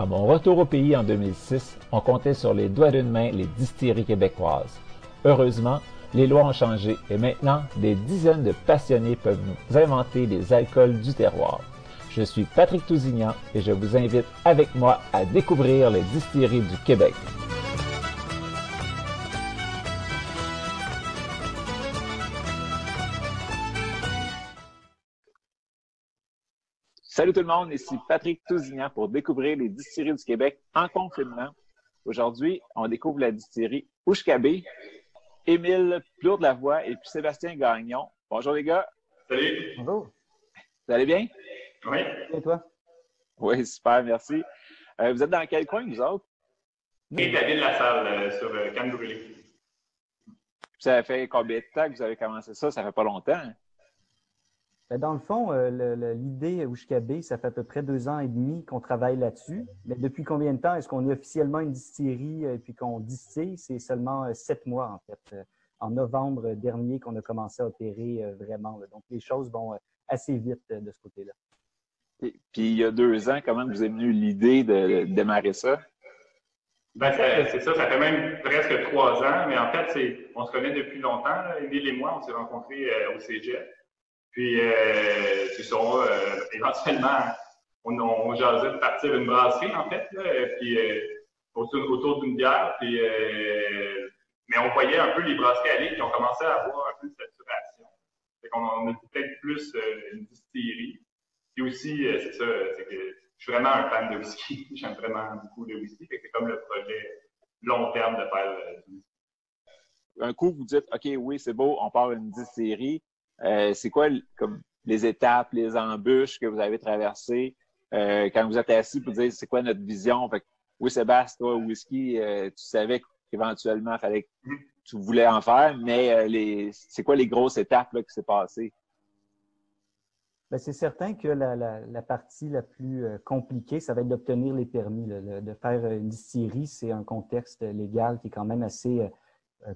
À mon retour au pays en 2006, on comptait sur les doigts d'une main les distilleries québécoises. Heureusement, les lois ont changé et maintenant, des dizaines de passionnés peuvent nous inventer des alcools du terroir. Je suis Patrick Tousignan et je vous invite avec moi à découvrir les distilleries du Québec. Salut tout le monde, ici Patrick Tousignan pour découvrir les distilleries du Québec en confinement. Aujourd'hui, on découvre la distillerie Oushkabé, Émile Plourde de la Voix et puis Sébastien Gagnon. Bonjour les gars. Salut. Bonjour. Vous allez bien? Oui. Et toi? Oui, super, merci. Euh, vous êtes dans quel coin, vous autres? Et David Lassalle euh, sur euh. Ça fait combien de temps que vous avez commencé ça? Ça fait pas longtemps. hein? Ben, Dans le fond, euh, l'idée Oushkabé, ça fait à peu près deux ans et demi qu'on travaille là-dessus. Mais depuis combien de temps est-ce qu'on est officiellement une distillerie et puis qu'on distille? C'est seulement euh, sept mois, en fait. Euh, En novembre dernier qu'on a commencé à opérer euh, vraiment. là. Donc, les choses vont euh, assez vite euh, de ce côté-là. Et- Puis il y a deux ans, comment vous est venue l'idée de, de démarrer ça? Ben, c'est ça, ça fait même presque trois ans, mais en fait, c'est, on se connaît depuis longtemps, là. Émile et moi, on s'est rencontrés euh, au Cégep. Puis, euh, c'est euh, éventuellement, on, on jasait de partir une brasserie, en fait, puis euh, autour, d'une bière, mais on voyait un peu les brasseries aller, puis on commençait à avoir un peu de saturation. Qu'on on était peut-être plus une distillerie. Puis aussi, c'est ça, c'est que je suis vraiment un fan de whisky. J'aime vraiment beaucoup le whisky. Que c'est comme le projet long terme de faire du whisky. Un coup, vous dites, OK, oui, c'est beau, on part une distillerie. Euh, c'est quoi comme les étapes, les embûches que vous avez traversées euh, quand vous êtes assis pour dire c'est quoi notre vision? Fait que, oui, Sébastien, toi, whisky, euh, tu savais qu'éventuellement, fallait que tu voulais en faire, mais c'est quoi les grosses étapes là, qui s'est passées? Ben, c'est certain que la, partie la plus compliquée, ça va être d'obtenir les permis. de faire une distillerie, c'est un contexte légal qui est quand même assez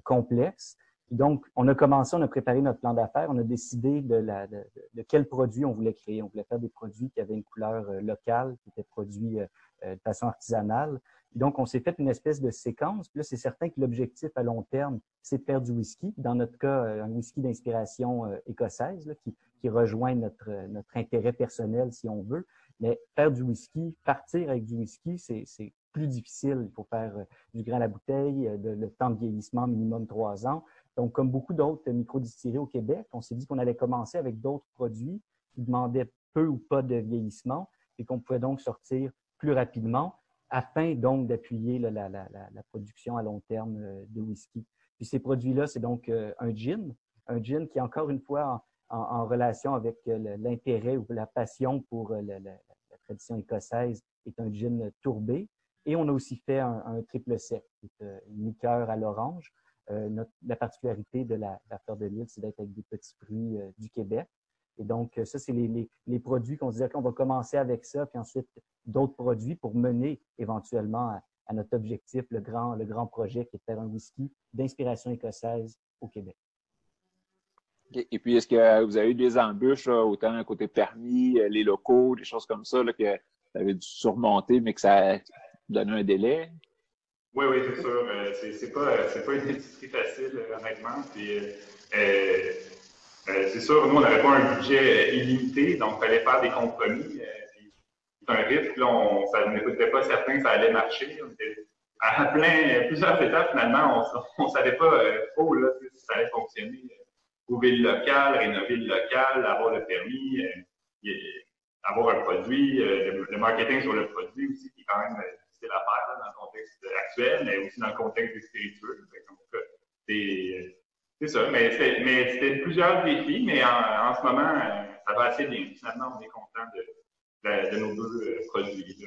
complexe. Donc, on a commencé, on a préparé notre plan d'affaires, on a décidé de, la, de, de- quel produit on voulait créer. On voulait faire des produits qui avaient une couleur euh, locale, qui étaient produits euh, euh, de façon artisanale. Donc, on s'est fait une espèce de séquence. Puis là, c'est certain que l'objectif à long terme, c'est de faire du whisky. Dans notre cas, un whisky d'inspiration écossaise là, qui, qui rejoint notre, notre intérêt personnel, si on veut. Mais faire du whisky, partir avec du whisky, c'est plus difficile. Il faut faire euh, du grain à la bouteille, euh, de- le temps de vieillissement minimum trois ans. Donc, comme beaucoup d'autres micro-distilleries au Québec, on s'est dit qu'on allait commencer avec d'autres produits qui demandaient peu ou pas de vieillissement et qu'on pouvait donc sortir plus rapidement afin donc d'appuyer la, la, la, la production à long terme euh, de whisky. Puis ces produits-là, c'est donc un gin, un gin qui encore une fois en, relation avec l'intérêt ou la passion pour la tradition écossaise, est un gin tourbé. Et on a aussi fait un, triple sec, euh, une liqueur à l'orange. Euh, la particularité de la, fleur de l'île, c'est d'être avec des petits fruits euh, du Québec. Et donc, ça, c'est les, produits qu'on se disait qu'on va commencer avec ça, puis ensuite d'autres produits pour mener éventuellement à, notre objectif, le grand, le grand projet qui est de faire un whisky d'inspiration écossaise au Québec. Et puis, est-ce que vous avez eu des embûches, autant côté permis, les locaux, des choses comme ça, que vous avez dû surmonter, mais que ça a donné un délai? Oui, oui, c'est sûr. Euh, c'est c'est pas, c'est pas une industrie facile, euh, honnêtement. Euh, euh, euh, c'est sûr, nous, on n'avait pas un budget euh, illimité, donc il fallait faire des compromis. euh, c'est un risque. On, n'était pas certain que ça allait marcher. À plein, plusieurs étapes, finalement, on ne savait pas trop si ça allait fonctionner. Trouver le local, rénover le local, avoir le permis, avoir un produit, le, marketing sur le produit aussi, qui est quand même difficile à faire dans le contexte actuel, mais aussi dans le contexte des spiritueux. C'est c'est ça, mais c'était plusieurs défis, mais en, ce moment, ça va assez bien. Finalement, on est content de, nos deux euh, produits.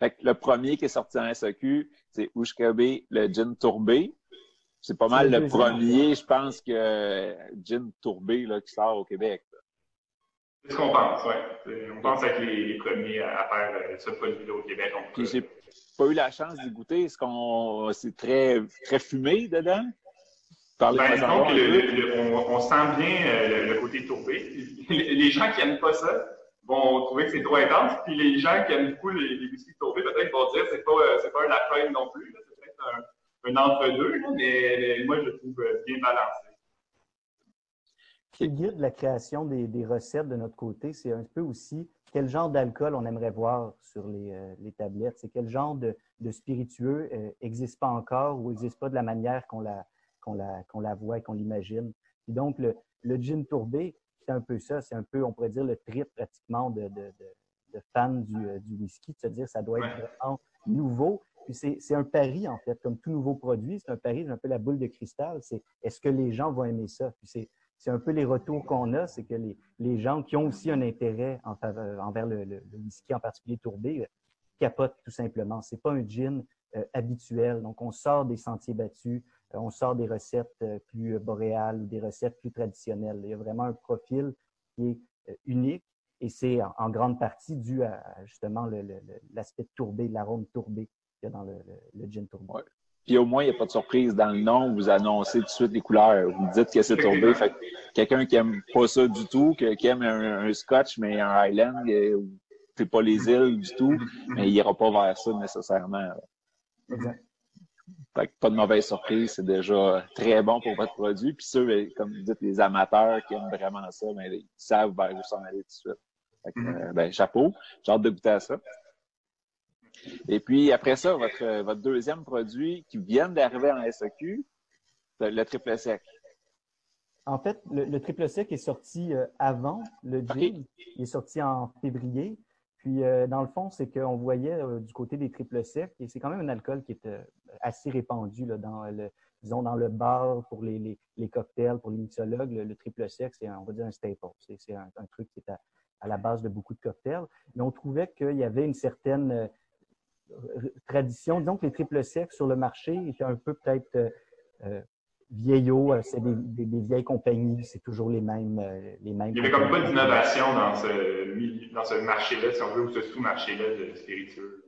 le premier qui est sorti en SAQ, c'est Ushkabe, le gin tourbé. C'est pas mal le, premier, je pense, que gin tourbé là, qui sort au Québec. C'est ce qu'on pense, oui. On pense être les, premiers à faire euh, ce produit-là au Québec. J'ai pas eu la chance d'y goûter. Est-ce qu'on c'est très, très fumé dedans? Ben, donc, on, sent bien euh, le, côté tourbé. Les gens qui n'aiment pas ça vont trouver que c'est trop intense, puis les gens qui aiment beaucoup les, les whisky tourbés, peut-être vont dire que c'est pas, euh, c'est pas un non plus, c'est peut-être un, entre-deux, mais, moi, je le trouve bien balancé. Qui guide la création des, recettes de notre côté, c'est un peu aussi quel genre d'alcool on aimerait voir sur les, tablettes. C'est quel genre de, spiritueux n'existe pas encore ou n'existe pas de la manière qu'on la, qu'on la, la, voit et qu'on l'imagine. donc, le, le, gin tourbé, c'est un peu ça. C'est un peu, on pourrait dire, le trip pratiquement de, de, de, fans du, euh, du, whisky, de se dire ça doit être vraiment nouveau. Puis c'est un pari, en fait, comme tout nouveau produit, c'est un pari, c'est un peu la boule de cristal. C'est est-ce que les gens vont aimer ça? Puis c'est un peu les retours qu'on a, c'est que les, gens qui ont aussi un intérêt en envers le, whisky, en particulier tourbé, euh, capotent tout simplement. C'est pas un gin euh, habituel. Donc, on sort des sentiers battus, euh, on sort des recettes euh, plus boréales des recettes plus traditionnelles. Il y a vraiment un profil qui est euh, unique et c'est en, grande partie dû à justement l'aspect tourbé, l'arôme tourbé qu'il y a dans le, gin tourbé. Puis au moins, il n'y a pas de surprise dans le nom. Vous annoncez tout de suite les couleurs. Vous dites que c'est tourbé. Fait quelqu'un qui n'aime pas ça du tout, qui aime un, scotch, mais un Highland, c'est pas les îles du tout, mais il n'ira pas vers ça nécessairement. Exact. Fait que pas de mauvaise surprise, c'est déjà très bon pour votre produit. Puis ceux, ben, comme vous dites, les amateurs qui aiment vraiment ça, mais ben, ils savent vers où s'en aller tout de suite. Fait que, mm-hmm. euh, ben, chapeau. J'ai hâte de goûter à ça. Et puis après ça, votre, votre deuxième produit qui vient d'arriver en SAQ, le triple sec. En fait, le, triple sec est sorti euh, avant le gin. Il est sorti en février. Puis, euh, dans le fond, c'est qu'on voyait du côté des triples secs, et c'est quand même un alcool qui est assez répandu là, dans le, disons, dans le bar pour les, les, les cocktails, pour les mixologues. Le, triple sec, c'est, on va dire, un staple. C'est, un, un, truc qui est à, à, la base de beaucoup de cocktails. Mais on trouvait qu'il y avait une certaine euh, tradition. Disons que les triples secs sur le marché étaient un peu peut-être euh, euh vieillots. Euh, c'est des, des, vieilles compagnies. C'est toujours les mêmes, les mêmes. Il n'y avait comme pas d'innovation dans ce, dans ce marché-là, si on veut, ou ce sous-marché-là de spiritueux.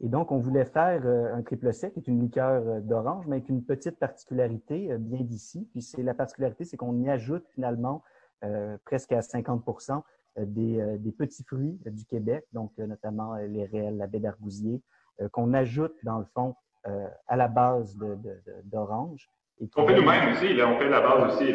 Et donc, on voulait faire euh, un triple sec, qui est une liqueur euh, d'orange, mais avec une petite particularité euh, bien d'ici. Puis c'est la particularité, c'est qu'on y ajoute finalement presque à 50 des, des, petits fruits du Québec, donc notamment les réels, la baie d'arbousier, qu'on ajoute dans le fond à la base d'orange. De, on fait nous-mêmes aussi, là, on fait la base aussi.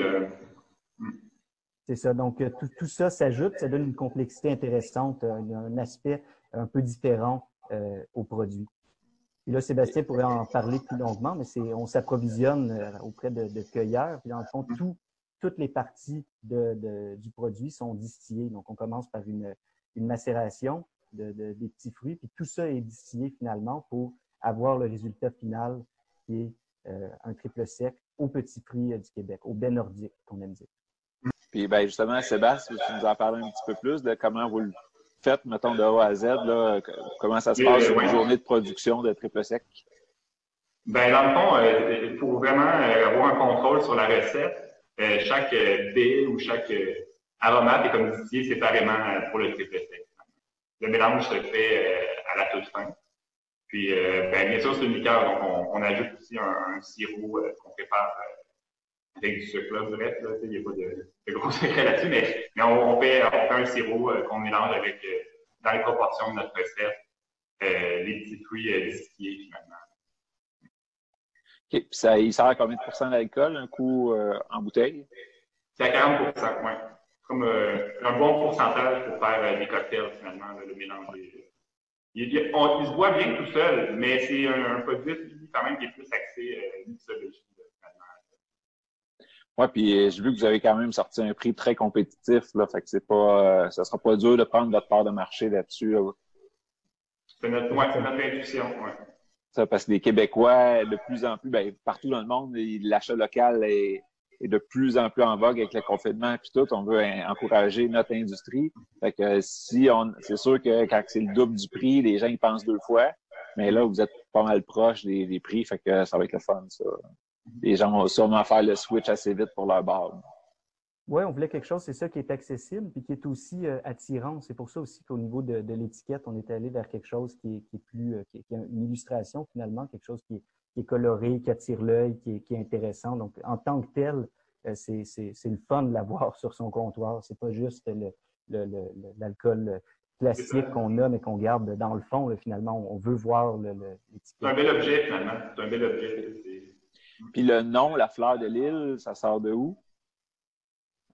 C'est ça. Donc, tout, tout ça s'ajoute, ça donne une complexité intéressante, un aspect un peu différent euh, aux produits. Et là, Sébastien pourrait en parler plus longuement, mais c'est on s'approvisionne euh, auprès de, de, cueilleurs. Puis dans le fond, tout, toutes les parties de, de, du produit sont distillées. Donc, on commence par une, une macération de, des petits fruits, puis tout ça est distillé finalement pour avoir le résultat final qui est euh, un triple sec aux petits fruits du Québec, au baie nordique, qu'on aime dire. Puis ben justement, Sébastien, tu nous en parler un petit peu plus de comment vous le faites, mettons, de A à Z? Là, comment ça se passe sur une journée de production de triple sec? Ben, dans le fond, euh, pour vraiment euh, avoir un contrôle sur la recette, euh, chaque baie ou chaque aromate est comme distillé séparément pour le triple sec. Le mélange se fait à la toute fin. Puis, ben, bien sûr, c'est une liqueur, donc on, on ajoute aussi un, sirop qu'on prépare avec du sucre, là, bref, là, il n'y a pas de, gros secret là-dessus, mais, on, fait, un sirop euh, qu'on mélange avec, euh, dans les proportions de notre recette, euh, les petits fruits euh, distillés, finalement. OK. Puis ça, il sert à combien de pourcents d'alcool, un coup euh, en bouteille? C'est à 40 oui. Comme un bon pourcentage pour faire des cocktails, finalement, le mélange des, il, on, il, se boit bien tout seul, mais c'est un, un, produit quand même qui est plus axé euh, mixologie. Oui, puis euh, j'ai vu que vous avez quand même sorti un prix très compétitif, là, fait que c'est pas, euh, ça sera pas dur de prendre votre part de marché là-dessus. C'est notre, ouais, notre intuition, ouais. Ça, parce que les Québécois, de plus en plus, ben, partout dans le monde, l'achat local est, de plus en plus en vogue avec le confinement puis tout. On veut encourager notre industrie. Fait que si on, c'est sûr que quand c'est le double du prix, les gens y pensent deux fois. Mais là, vous êtes pas mal proche des, prix, fait que ça va être le fun, ça les gens vont sûrement faire le switch assez vite pour leur bar. Oui, on voulait quelque chose, c'est ça qui est accessible et qui est aussi euh, attirant. C'est pour ça aussi qu'au niveau de, l'étiquette, on est allé vers quelque chose qui est, plus, euh, qui, est, une illustration finalement, quelque chose qui est, coloré, qui attire l'œil, qui est, intéressant. Donc, en tant que tel, euh, c'est le fun de l'avoir sur son comptoir. C'est pas juste l'alcool classique qu'on a, mais qu'on garde dans le fond. finalement, on veut voir l'étiquette. C'est un bel objet, finalement. C'est un bel objet. Puis le nom, la fleur de l'île, ça sort de où?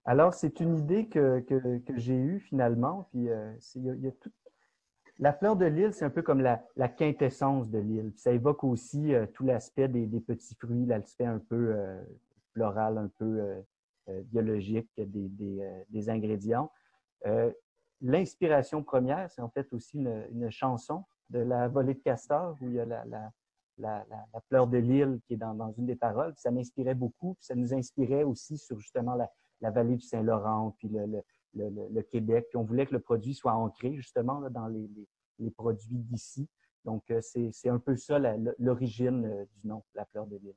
Alors, c'est une idée que, que, j'ai eue finalement. Puis, euh, y a, y. La fleur de l'île, c'est un peu comme la, quintessence de l'île. Ça évoque aussi euh, tout l'aspect des, petits fruits, l'aspect un peu euh, floral, un peu euh, biologique des, des, ingrédients. L'inspiration première, c'est en fait aussi une, chanson de la volée de castor où il y a la, la, la, fleur de l'île qui est dans, une des paroles. ça m'inspirait beaucoup. Ça nous inspirait aussi sur justement la, la vallée du Saint-Laurent, puis le, Québec. Puis on voulait que le produit soit ancré justement dans les, produits d'ici. Donc euh, c'est un peu ça l'origine euh, du nom, la fleur de l'île.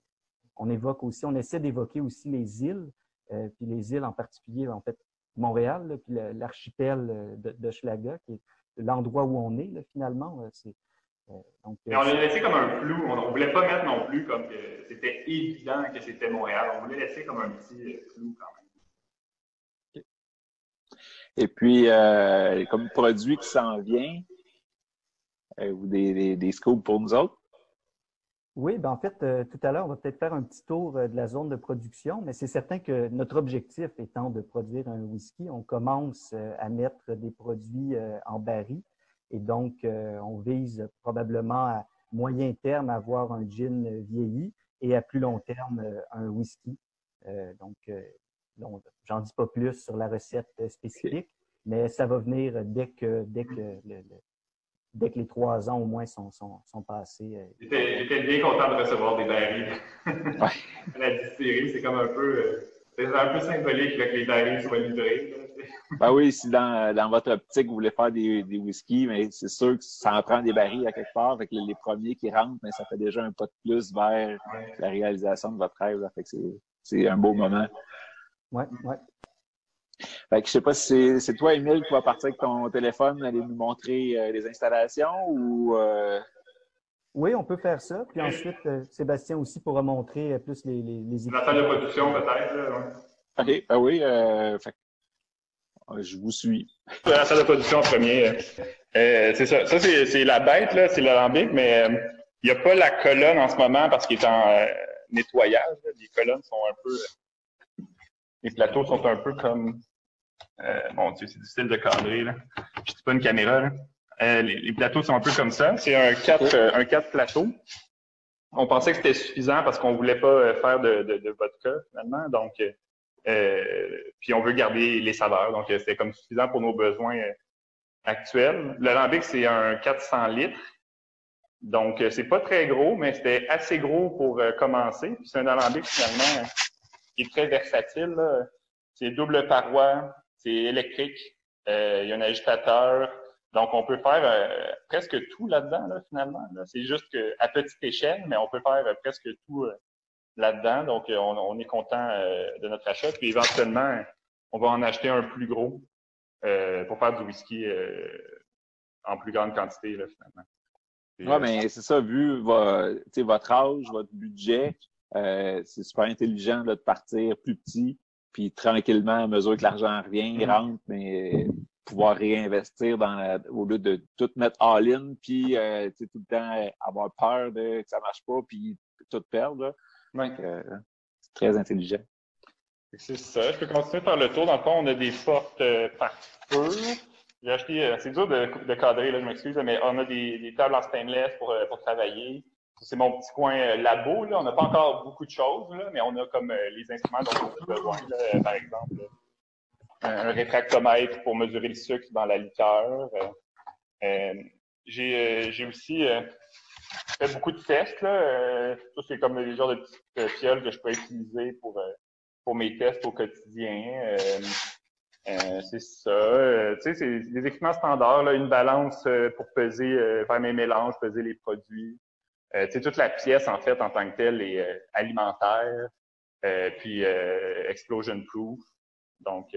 On évoque aussi, on essaie d'évoquer aussi les îles, euh, puis les îles en particulier, en fait, Montréal, puis l'archipel de, de Schlaga, qui est l'endroit où on est finalement. Donc, on l'a laissé comme un flou. On ne voulait pas mettre non plus comme que c'était évident que c'était Montréal. On voulait laisser comme un petit flou quand même. Et puis, euh, comme produit qui s'en vient, euh, ou des, des, scoops pour nous autres? Oui, ben en fait, euh, tout à l'heure, on va peut-être faire un petit tour de la zone de production, mais c'est certain que notre objectif étant de produire un whisky, on commence à mettre des produits en baril et donc, on vise probablement à moyen terme avoir un gin vieilli et à plus long terme un whisky. Donc, j'en dis pas plus sur la recette spécifique, mais ça va venir dès que, dès que, le, dès que les trois ans au moins sont, sont, sont passés. J'étais bien content de recevoir des barils. la distillerie, c'est comme un peu, c'est un peu symbolique que les barils soient livrés. Ben oui, si dans, dans, votre optique, vous voulez faire des, des whiskies, mais c'est sûr que ça en prend des barils à quelque part. Fait les, premiers qui rentrent, mais ça fait déjà un pas de plus vers la réalisation de votre rêve. Fait que c'est un beau moment. Oui, oui. Fait que je sais pas si c'est toi, Émile, qui vas partir avec ton téléphone, aller nous montrer euh, les installations ou. Euh... Oui, on peut faire ça. Puis ensuite, euh, Sébastien aussi pourra montrer euh, plus les, les, les La salle de production, peut-être. OK. Ben oui. Fait je vous suis. La salle de production en premier. Euh, c'est ça. Ça, c'est la bête, là, c'est l'alambic, mais euh, il n'y a pas la colonne en ce moment parce qu'il est en euh, nettoyage. Les colonnes sont un peu. Les plateaux sont un peu comme. mon Dieu, c'est difficile de cadrer. Là. Je dis pas une caméra. Là. Les, les, plateaux sont un peu comme ça. C'est un 4, un 4 plateaux. On pensait que c'était suffisant parce qu'on voulait pas faire de, de, de vodka, finalement. Donc, euh, puis on veut garder les saveurs. Donc, c'est comme suffisant pour nos besoins euh, actuels. L'alambic, c'est un 400 litres. Donc, euh, c'est pas très gros, mais c'était assez gros pour commencer. Puis c'est un alambic finalement qui est très versatile. C'est double paroi, c'est électrique, il y a un agitateur. Donc, on peut faire presque tout là-dedans, là, finalement. C'est juste qu'à petite échelle, mais on peut faire presque tout là-dedans. Donc, euh, on, est content euh, de notre achat. Puis éventuellement, on va en acheter un plus gros euh, pour faire du whisky en plus grande quantité, finalement. Oui, mais c'est ça, vu votre âge, votre budget, c'est super intelligent de partir plus petit, puis tranquillement, à mesure que l'argent revient, il rentre, mais pouvoir réinvestir dans au lieu de tout mettre all-in, puis tout le temps avoir peur de que ça marche pas, puis tout perdre. Euh, c'est très intelligent. C'est ça. Je peux continuer par le tour. Dans le fond, on a des portes euh, par feu. j'ai acheté, c'est dur de, de cadrer, là, je m'excuse, mais on a des, des, tables en stainless pour, pour travailler. C'est mon petit coin labo, là. On n'a pas encore beaucoup de choses, là, mais on a comme les instruments dont on a besoin, là, par exemple. Un, rétractomètre pour mesurer le sucre dans la liqueur. Euh, j'ai aussi fait beaucoup de tests. Là. ça, c'est comme les genres de petites fioles que je peux utiliser pour, pour mes tests au quotidien. Euh, c'est ça. Euh, tu sais, c'est des équipements standards, là, une balance euh, pour peser, euh, faire mes mélanges, peser les produits. Sais, toute la pièce, en fait, en tant que telle, est alimentaire, puis explosion proof. Donc,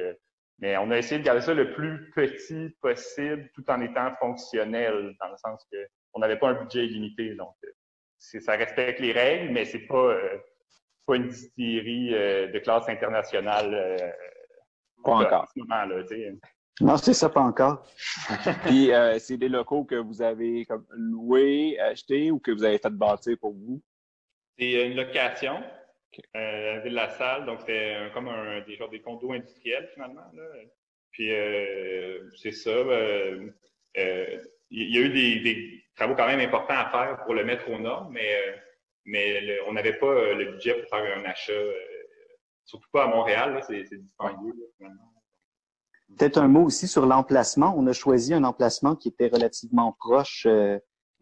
mais on a essayé de garder ça le plus petit possible, tout en étant fonctionnel, dans le sens que on n'avait pas un budget illimité. Donc, ça respecte les règles, mais c'est pas pas une distillerie de classe internationale pas encore. Non, c'est ça, pas encore. Puis, euh, c'est des locaux que vous avez comme loués, achetés ou que vous avez fait bâtir pour vous? C'est une location euh, la ville de la Salle. Donc, c'est comme un, des, genre, des condos industriels, finalement. Là. Puis, euh, c'est ça. Euh, il y a eu des, des, travaux quand même importants à faire pour le mettre aux normes, mais, mais on n'avait pas le budget pour faire un achat surtout pas à Montréal, c'est dispendieux. Peut-être un mot aussi sur l'emplacement. On a choisi un emplacement qui était relativement proche euh,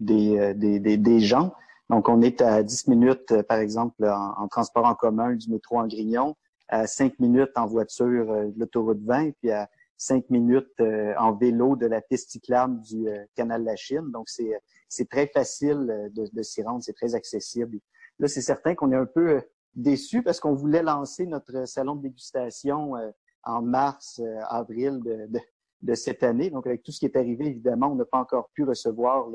euh, des, des, des, gens. Donc, on est à 10 minutes, euh, par exemple, en, transport en commun du métro en Grignon, à 5 minutes en voiture de l'autoroute 20, puis à 5 minutes en vélo de la piste cyclable du canal de la Chine. Donc, c'est très facile de, de s'y rendre, c'est très accessible. Là, c'est certain qu'on est un peu déçus parce qu'on voulait lancer notre salon de dégustation euh, en mars, euh, avril de, de, cette année. Donc, avec tout ce qui est arrivé, évidemment, on n'a pas encore pu recevoir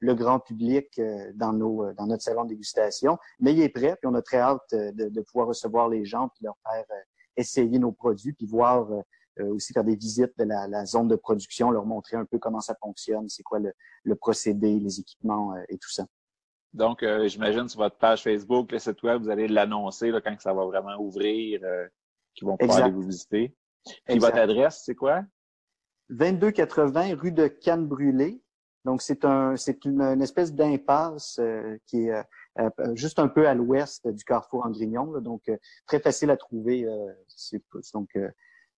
le, grand public euh, dans, nos, dans notre salon de dégustation, mais il est prêt, puis on a très hâte de, de pouvoir recevoir les gens, puis leur faire essayer nos produits, puis voir aussi faire des visites de la, la, zone de production, leur montrer un peu comment ça fonctionne, c'est quoi le, le procédé, les équipements et tout ça. Donc, euh, j'imagine sur votre page Facebook, le site web, vous allez l'annoncer quand ça va vraiment ouvrir, euh, qu'ils vont pouvoir aller vous visiter. Puis votre adresse, c'est quoi? 2280 rue de Cannes Brûlée. Donc, c'est un, c'est une, espèce d'impasse euh, qui est euh, juste un peu à l'ouest du carrefour en Grignon. donc, très facile à trouver. donc,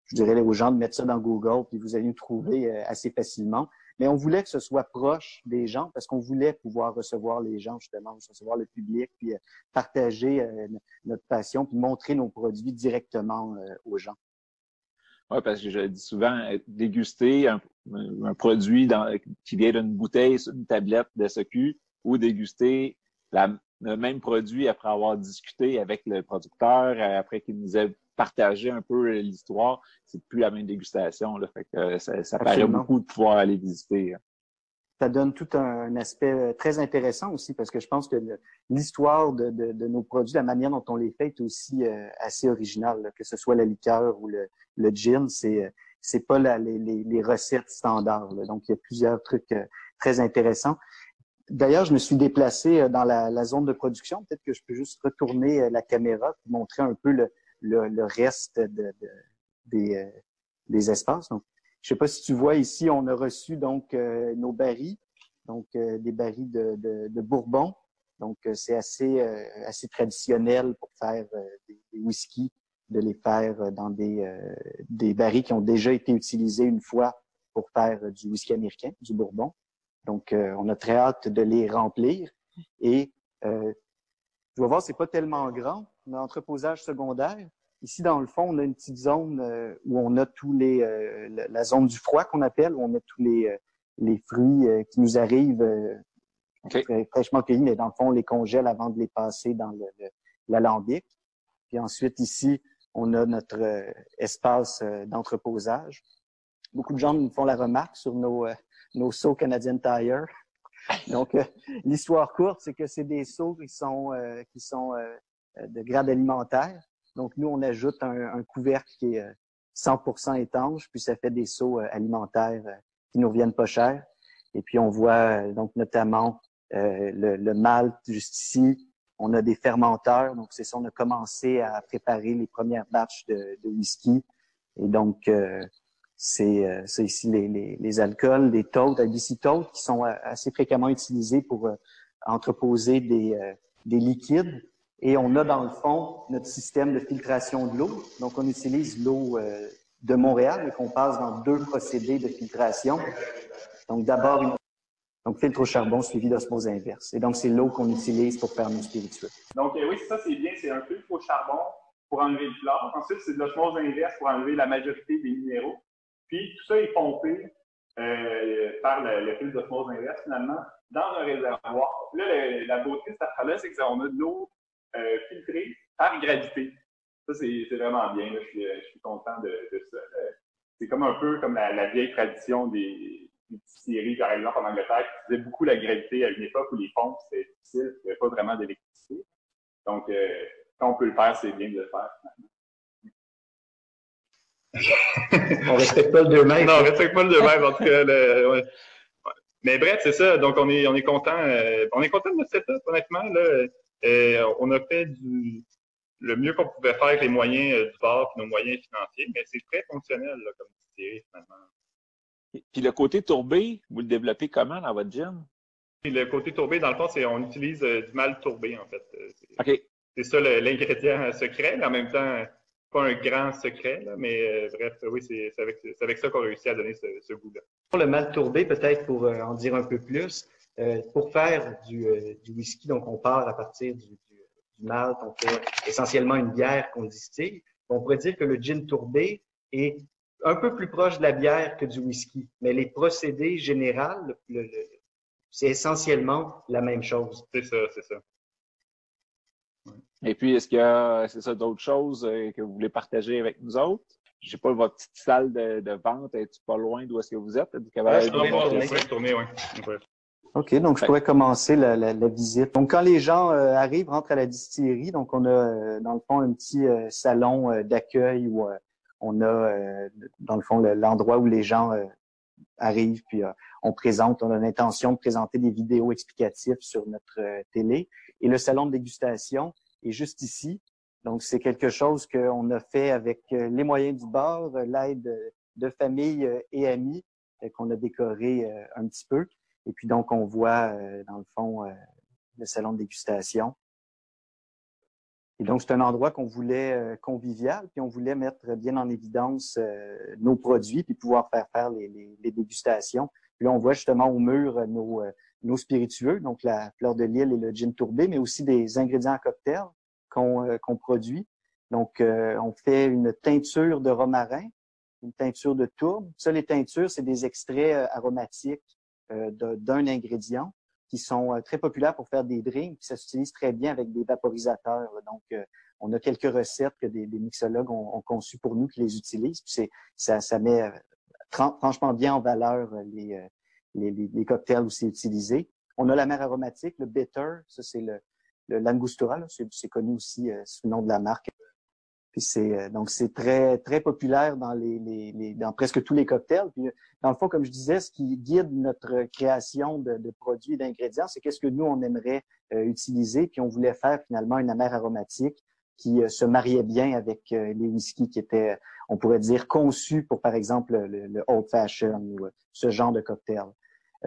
je dirais aux gens de mettre ça dans Google, puis vous allez nous trouver assez facilement. Mais on voulait que ce soit proche des gens parce qu'on voulait pouvoir recevoir les gens, justement, recevoir le public, puis euh, partager euh, notre passion, puis montrer nos produits directement euh, aux gens. Oui, parce que je dis souvent, déguster un, produit dans, qui vient d'une bouteille sur une tablette de SQ ou déguster le même produit après avoir discuté avec le producteur, après qu'il nous ait partager un peu l'histoire, c'est plus la même dégustation. Là, fait que euh, ça, ça paraît beaucoup de pouvoir aller visiter. Ça donne tout un aspect euh, très intéressant aussi parce que je pense que l'histoire de, de, nos produits, la manière dont on les fait est aussi euh, assez originale, que ce soit la liqueur ou le, le gin, c'est c'est pas la, les, les, recettes standards. Donc, il y a plusieurs trucs très intéressants. D'ailleurs, je me suis déplacé dans la, la zone de production. Peut-être que je peux juste retourner la caméra pour montrer un peu le, le, reste de, des, euh, des, espaces. Donc, je sais pas si tu vois ici, on a reçu donc euh, nos barils, donc euh, des barils de, de, de, Bourbon. Donc, c'est assez, assez traditionnel pour faire des, des whiskies, de les faire dans des, des barils qui ont déjà été utilisés une fois pour faire du whisky américain, du Bourbon. Donc, on a très hâte de les remplir. Et euh, tu vas voir, c'est pas tellement grand, a entreposage secondaire. Ici, dans le fond, on a une petite zone euh, où on a tous les euh, la zone du froid qu'on appelle, où on a tous les, euh, les fruits qui nous arrivent fraîchement cueillis, mais dans le fond, on les congèle avant de les passer dans l'alambic. Puis ensuite, ici, on a notre espace d'entreposage. Beaucoup de gens nous font la remarque sur nos, nos seaux Canadian Tire. Donc, l'histoire courte, c'est que c'est des seaux qui sont, qui sont euh, de grade alimentaire. Donc, nous, on ajoute un, couvercle qui est 100% euh, étanche, puis ça fait des seaux euh, alimentaires qui nous reviennent pas cher. Et puis, on voit donc notamment le, le malt juste ici. On a des fermenteurs. Donc, c'est ça, on a commencé à préparer les premières batches de, de whisky. Et donc, c'est ici les, les, alcools, les totes, illicitotes, qui sont assez fréquemment utilisés pour entreposer des, des liquides. Et on a dans le fond notre système de filtration de l'eau. Donc, on utilise l'eau de Montréal, mais qu'on passe dans deux procédés de filtration. Donc, d'abord, donc, filtre au charbon suivi d'osmose inverse. Et donc, c'est l'eau qu'on utilise pour faire nos spiritueux. Donc, euh, oui, ça, c'est bien. C'est un filtre au charbon pour enlever le chlore. Ensuite, c'est de l'osmose inverse pour enlever la majorité des minéraux. Puis, tout ça est pompé euh, par le, filtre d'osmose inverse, finalement, dans un réservoir. Là, la beauté de cette affaire-là, c'est qu'on a de l'eau euh, filtrée par gravité. Ça, c'est vraiment bien. Je, suis, je, suis, content de, ça. C'est comme un peu comme la vieille tradition des distilleries, par exemple, en Angleterre, qui faisaient beaucoup la gravité à une époque où les pompes, c'était difficile, il n'y avait pas vraiment d'électricité. Donc, euh, quand on peut le faire, c'est bien de le faire, on respecte pas le 2 mètres. Non, on respecte pas le 2 mètres, en tout cas. Mais bref, c'est ça. Donc, on est, on est content. Euh, on est content de notre setup, honnêtement. Là, euh, on a fait du, le mieux qu'on pouvait faire avec les moyens du bord et nos moyens financiers, mais c'est très fonctionnel là, comme distillerie, finalement. Puis le côté tourbé, vous le développez comment dans votre gin? Le côté tourbé, dans le fond, c'est on utilise euh, du mal tourbé, en fait. Euh, OK. C'est ça l'ingrédient secret, mais en même temps, pas un grand secret, mais euh, bref, oui, c'est avec, avec, ça qu'on réussit à donner ce, goût-là. Pour le mal tourbé, peut-être pour en dire un peu plus, pour faire du, du, whisky, donc on part à partir du, du, du malt, on fait essentiellement une bière qu'on distille. On pourrait dire que le gin tourbé est un peu plus proche de la bière que du whisky, mais les procédés généraux, c'est essentiellement la même chose. C'est ça, c'est ça. Et puis, est-ce qu'il y a, c'est ça, d'autres choses euh, que vous voulez partager avec nous autres? Je sais pas, votre petite salle de, vente, est-tu pas loin d'où est-ce que vous êtes? tourner, OK, donc je pourrais commencer la, visite. Donc, quand les gens euh, arrivent, rentrent à la distillerie, donc on a, euh, dans le fond, un petit salon d'accueil où on a, euh, dans le fond, l'endroit où les gens euh, arrivent, puis euh, on présente, on a l'intention de présenter des vidéos explicatives sur notre télé. Et le salon de dégustation est juste ici. Donc, c'est quelque chose qu'on a fait avec les moyens du bord, l'aide de famille et amis, qu'on a décoré un petit peu. Et puis, donc, on voit, dans le fond, le salon de dégustation. Et donc, c'est un endroit qu'on voulait euh, convivial, puis on voulait mettre bien en évidence euh, nos produits, puis pouvoir faire faire les, dégustations. Puis là, on voit justement au mur euh, nos, nos spiritueux, donc la fleur de lille et le gin tourbé, mais aussi des ingrédients à cocktail qu'on produit. Donc, on fait une teinture de romarin, une teinture de tourbe. Ça, les teintures, c'est des extraits aromatiques d'un ingrédient qui sont euh, très populaires pour faire des drinks, puis ça s'utilise très bien avec des vaporisateurs. Donc, euh, on a quelques recettes que des, mixologues ont, conçues pour nous qui les utilisent. Puis ça, ça met euh, franchement bien en valeur les, les, les, cocktails où c'est utilisé. On a la mer aromatique, le bitter, ça c'est le, le l'angostura, c'est connu aussi sous le nom de la marque. Puis c'est euh, donc c'est très très populaire dans les, les, les, dans presque tous les cocktails. Puis dans le fond, comme je disais, ce qui guide notre création de, de produits et d'ingrédients, c'est qu'est-ce que nous on aimerait euh, utiliser. Puis on voulait faire finalement une amère aromatique qui euh, se mariait bien avec les whiskies qui étaient, on pourrait dire, conçus pour par exemple le, le old fashion ou ce genre de cocktail.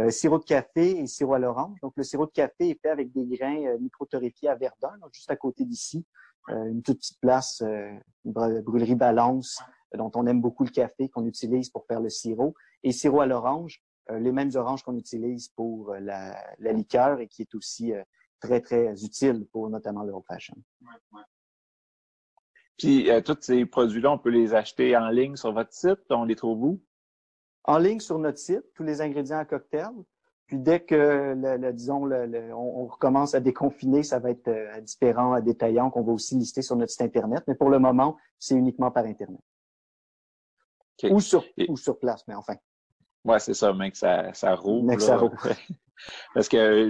sirop de café et sirop à l'orange. Donc, le sirop de café est fait avec des grains micro-torréfiés à Verdun, donc juste à côté d'ici. Euh, une toute petite place, euh, une brûlerie Balance, euh, dont on aime beaucoup le café, qu'on utilise pour faire le sirop. Et sirop à l'orange, les mêmes oranges qu'on utilise pour la, la, liqueur et qui est aussi très, très utile pour notamment le fashion. Puis, tous ces produits-là, on peut les acheter en ligne sur votre site? On les trouve où? En ligne sur notre site, tous les ingrédients à cocktail. Puis dès que, le, disons, le, on, recommence à déconfiner, ça va être euh, différents détaillants qu'on va aussi lister sur notre site Internet. Mais pour le moment, c'est uniquement par Internet. Ou, sur, ou sur place, mais enfin. Ouais, c'est ça, mec, ça, ça roule. Mec, ça roule. Parce que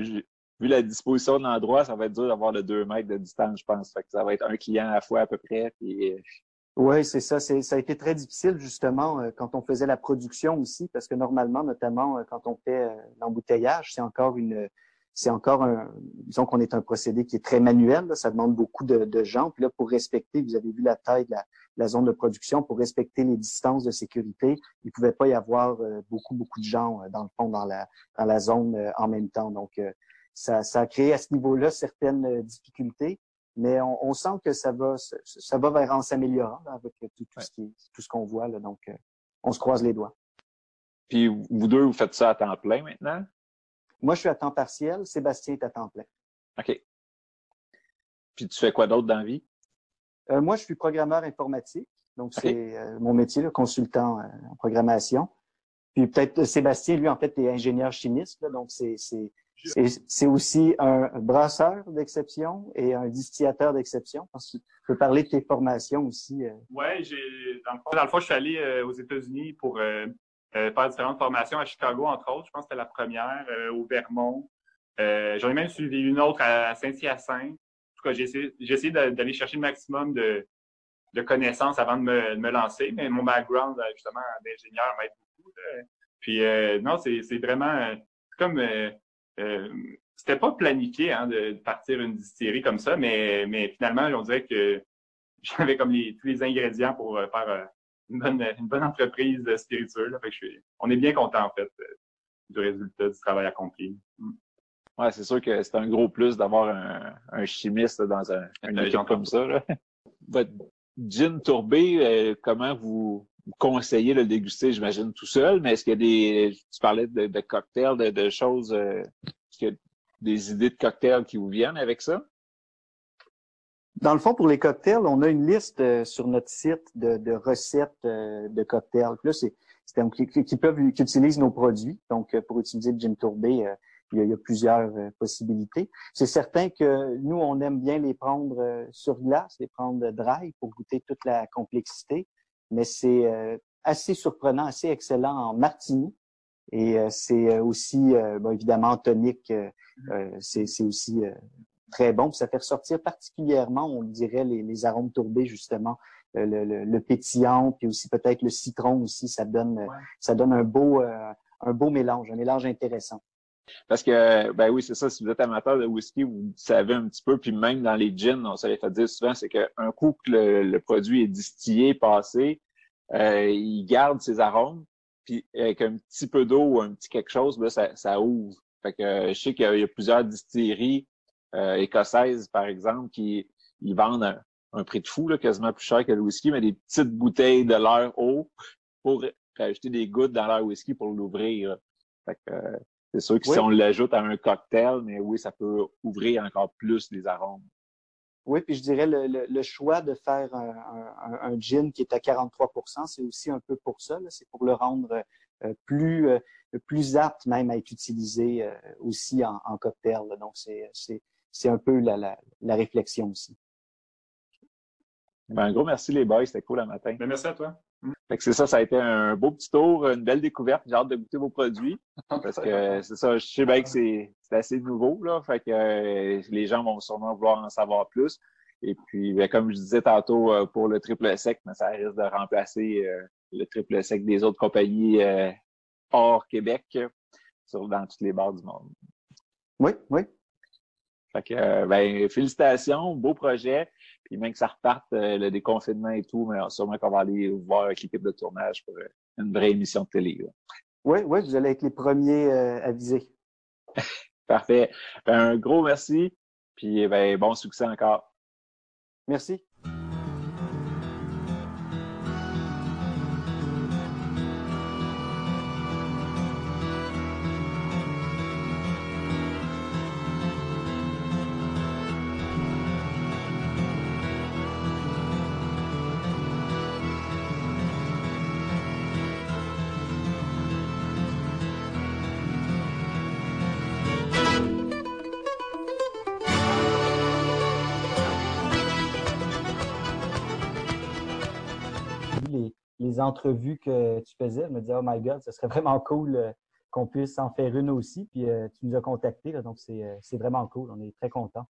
vu la disposition de l'endroit, ça va être dur d'avoir le 2 mètres de distance, je pense. Fait que ça va être un client à la fois à peu près. Puis euh, oui, c'est ça. C'est, ça a été très difficile justement euh, quand on faisait la production aussi, parce que normalement, notamment euh, quand on fait euh, l'embouteillage, c'est encore une c'est encore un, disons qu'on est un procédé qui est très manuel, ça demande beaucoup de, de, gens. Puis là, pour respecter, vous avez vu la taille de la, zone de production, pour respecter les distances de sécurité, il pouvait pas y avoir euh, beaucoup, beaucoup de gens, euh, dans le fond, dans la, dans la zone en même temps. Donc, ça, ça a créé à ce niveau-là certaines difficultés, mais on, on, sent que ça va, ça va vers en s'améliorant avec tout, tout, ce qui, tout ce qu'on voit. Là, donc, on se croise les doigts. Puis vous deux, vous faites ça à temps plein maintenant? Moi, je suis à temps partiel. Sébastien est à temps plein. OK. Puis tu fais quoi d'autre dans la vie? Euh, moi, je suis programmeur informatique. Donc, c'est euh, mon métier, le consultant euh, en programmation. Puis peut-être Sébastien, lui, en fait, est ingénieur chimiste. donc, c'est c'est aussi un brasseur d'exception et un distillateur d'exception. Tu peux parler de tes formations aussi. Oui, j'ai dans dans le fond, je suis allé aux États-Unis pour euh, faire différentes formations à Chicago, entre autres. Je pense que c'était la première euh, au Vermont. Euh, J'en ai même suivi une autre à Saint-Hyacinthe. En tout cas, j'ai essayé, d'aller chercher le maximum de, connaissances avant de me, de me, lancer, mais mon background, euh, justement, d'ingénieur m'aide beaucoup. Puis, euh, non, c'est vraiment comme... c'était pas planifié hein, de, partir une distillerie comme ça, mais, mais finalement, on dirait que j'avais comme les, tous les ingrédients pour faire une bonne, une bonne entreprise spirituelle. Fait que je suis, on est bien content, en fait, euh, du résultat du travail accompli. Mm. Ouais, c'est sûr que c'est un gros plus d'avoir un, un, chimiste dans un, un équipe comme ça. Là. Votre gin tourbé, euh, comment vous, conseillez le déguster, j'imagine, tout seul, mais est-ce qu'il y a des. Tu parlais de, cocktails, de, choses. Euh, est-ce qu'il y a des idées de cocktails qui vous viennent avec ça? Dans le fond, pour les cocktails, on a une liste euh, sur notre site de, de recettes euh, de cocktails. Là, c'est qui, qui, peuvent qui utilisent nos produits. Donc, pour utiliser le gin tourbé, il, y a, plusieurs possibilités. C'est certain que nous, on aime bien les prendre sur glace, les prendre dry pour goûter toute la complexité. Mais c'est assez surprenant, assez excellent en martini. Et c'est aussi, bon, évidemment, tonique. c'est aussi très bon. ça fait ressortir particulièrement, on dirait, les, les arômes tourbés, justement, euh, le, le, pétillant, puis aussi peut-être le citron aussi, ça donne, ça donne un beau, euh, un beau mélange, un mélange intéressant. Parce que, ben oui, c'est ça, si vous êtes amateur de whisky, vous savez un petit peu, puis même dans les gins, on se les fait dire souvent, c'est qu'un coup que le, produit est distillé, passé, euh, il garde ses arômes, puis avec un petit peu d'eau ou un petit quelque chose, ben, ça, ça ouvre. Fait que je sais qu'il y a plusieurs distilleries euh, écossaise, par exemple, qui ils vendent un, prix de fou, là, quasiment plus cher que le whisky, mais des petites bouteilles de leur eau pour rajouter des gouttes dans leur whisky pour l'ouvrir. Fait que euh, c'est sûr que si on l'ajoute à un cocktail, mais oui, ça peut ouvrir encore plus les arômes. Oui, puis je dirais le, le, choix de faire un, un, gin qui est à 43% c'est aussi un peu pour ça. C'est pour le rendre euh, plus plus apte même à être utilisé aussi en, en cocktail. Donc, c'est c'est un peu la, la, la, réflexion aussi. Ben, un gros merci les boys, c'était cool le matin. Ben, merci à toi. Fait que c'est ça, ça a été un beau petit tour, une belle découverte. J'ai hâte de goûter vos produits. Parce que c'est ça, je sais bien que c'est assez nouveau, là. Fait que euh, les gens vont sûrement vouloir en savoir plus. Et puis, ben, comme je disais tantôt, euh, pour le triple sec, mais ça risque de remplacer euh, le triple sec des autres compagnies hors Québec sur, dans toutes les bars du monde. Oui, oui. Fait que, ben, félicitations, beau projet. Puis même que ça reparte, euh, le déconfinement et tout, mais sûrement qu'on va aller voir avec l'équipe de tournage pour euh, une vraie émission de télé. Oui, oui, vous allez être les premiers à viser. Parfait. Ben, un gros merci. Puis ben, bon succès encore. Merci. Les entrevues que tu faisais, je me disais, oh my God, ce serait vraiment cool euh, qu'on puisse en faire une aussi. Puis euh, tu nous as contactés, donc c'est euh, vraiment cool. On est très contents.